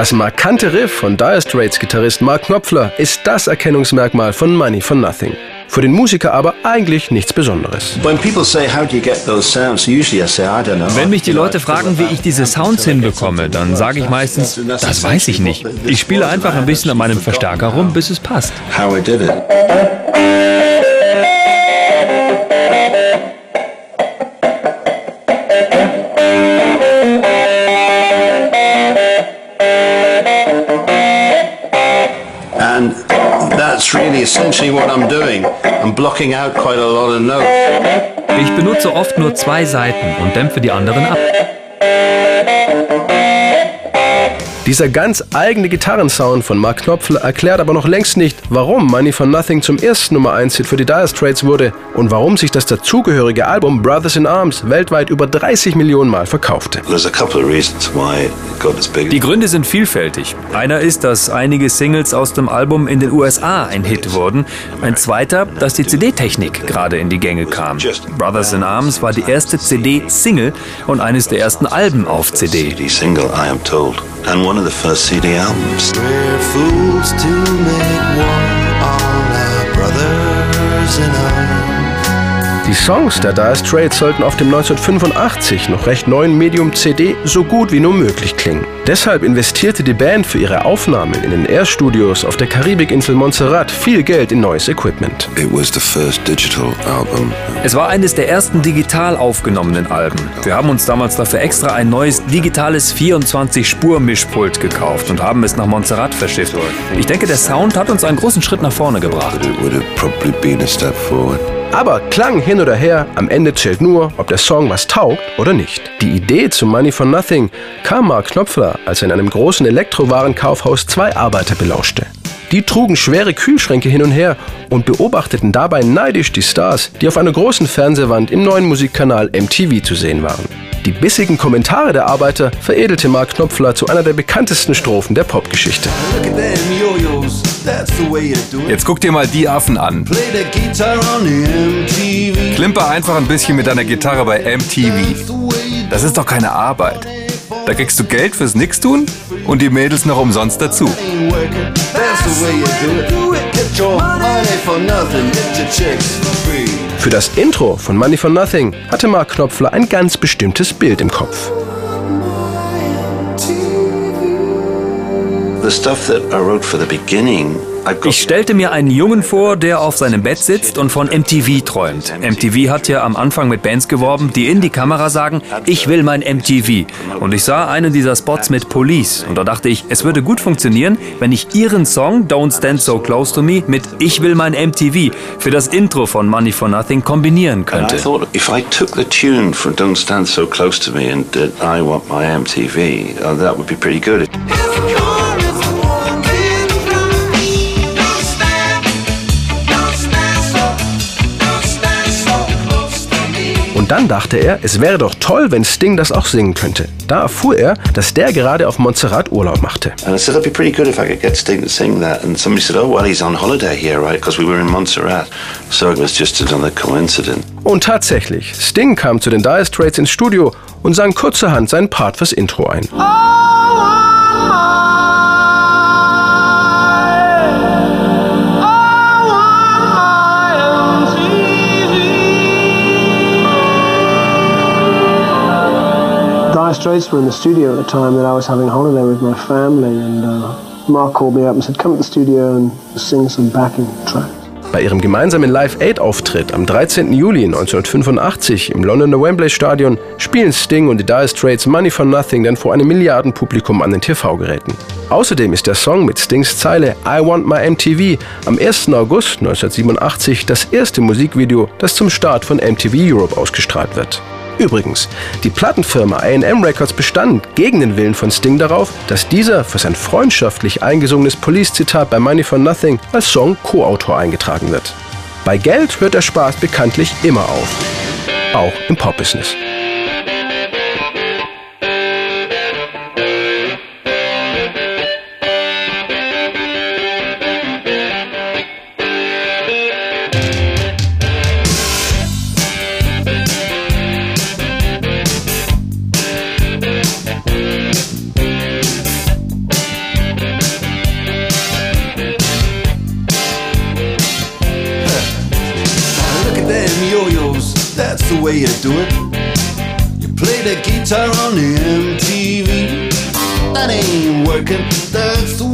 Das markante Riff von Dire Straits Gitarrist Mark Knopfler ist das Erkennungsmerkmal von Money for Nothing. Für den Musiker aber eigentlich nichts Besonderes. Wenn mich die Leute fragen, wie ich diese Sounds hinbekomme, dann sage ich meistens, das weiß ich nicht. Ich spiele einfach ein bisschen an meinem Verstärker rum, bis es passt. Essentially what I'm doing. I'm blocking out quite a lot of notes. Ich benutze oft nur zwei Seiten und dämpfe die anderen ab. Dieser ganz eigene Gitarrensound von Mark Knopfler erklärt aber noch längst nicht, warum Money for Nothing zum ersten Nummer 1 Hit für die Dire Straits wurde und warum sich das dazugehörige Album Brothers in Arms weltweit über 30 Millionen Mal verkaufte. Die Gründe sind vielfältig. Einer ist, dass einige Singles aus dem Album in den USA ein Hit wurden. Ein zweiter, dass die CD-Technik gerade in die Gänge kam. Brothers in Arms war die erste CD-Single und eines der ersten Alben auf CD and one of the first CD albums. Die Songs der Dire Straits sollten auf dem 1985 noch recht neuen Medium CD so gut wie nur möglich klingen. Deshalb investierte die Band für ihre Aufnahmen in den Air-Studios auf der Karibikinsel Montserrat viel Geld in neues Equipment. Es war eines der ersten digital aufgenommenen Alben. Wir haben uns damals dafür extra ein neues digitales 24-Spur-Mischpult gekauft und haben es nach Montserrat verschifft. Ich denke, der Sound hat uns einen großen Schritt nach vorne gebracht. Aber Klang hin oder her, am Ende zählt nur, ob der Song was taugt oder nicht. Die Idee zu Money for Nothing kam Mark Knopfler, als er in einem großen Elektrowarenkaufhaus zwei Arbeiter belauschte. Die trugen schwere Kühlschränke hin und her und beobachteten dabei neidisch die Stars, die auf einer großen Fernsehwand im neuen Musikkanal MTV zu sehen waren. Die bissigen Kommentare der Arbeiter veredelte Mark Knopfler zu einer der bekanntesten Strophen der Popgeschichte. Jetzt guck dir mal die Affen an. Klimper einfach ein bisschen mit deiner Gitarre bei MTV. Das ist doch keine Arbeit. Da kriegst du Geld fürs Nix-Tun und die Mädels noch umsonst dazu. Für das Intro von Money for Nothing hatte Mark Knopfler ein ganz bestimmtes Bild im Kopf. Ich stellte mir einen Jungen vor, der auf seinem Bett sitzt und von MTV träumt. MTV hat ja am Anfang mit Bands geworben, die in die Kamera sagen, ich will mein MTV. Und ich sah einen dieser Spots mit Police und da dachte ich, es würde gut funktionieren, wenn ich ihren Song Don't Stand So Close to Me mit Ich will mein MTV für das Intro von Money for Nothing kombinieren könnte. And I thought, if I took the tune from Don't Stand So Close to Me and I Want My MTV, uh, that would be pretty good. Dann dachte er, es wäre doch toll, wenn Sting das auch singen könnte. Da erfuhr er, dass der gerade auf Montserrat Urlaub machte. And I said it'd be pretty good if I could get Sting to sing that. And somebody said, oh well, he's on holiday here, right? Because we were in Montserrat. So it was just another coincidence. Und tatsächlich, Sting kam zu den Dire Straits ins Studio und sang kurzerhand seinen Part fürs Intro ein. Oh, Dire Straits were in the studio at the time that I was having a holiday with my family, and uh, Mark called me up and said, "Come to the studio and sing some backing tracks." Bei ihrem gemeinsamen Live-Aid-Auftritt am 13. Juli 1985 im Londoner Wembley Stadion spielen Sting und die Dire Straits Money for Nothing dann vor einem Milliardenpublikum an den TV-Geräten. Außerdem ist der Song mit Stings Zeile I Want My MTV am 1. August 1987 das erste Musikvideo, das zum Start von MTV Europe ausgestrahlt wird. Übrigens, die Plattenfirma AM Records bestand gegen den Willen von Sting darauf, dass dieser für sein freundschaftlich eingesungenes Police-Zitat bei Money for Nothing als Song Co-Autor eingetragen wird. Bei Geld hört der Spaß bekanntlich immer auf. Auch im Pop-Business. That's the way you do it. You play the guitar on the MTV. That ain't working, that's the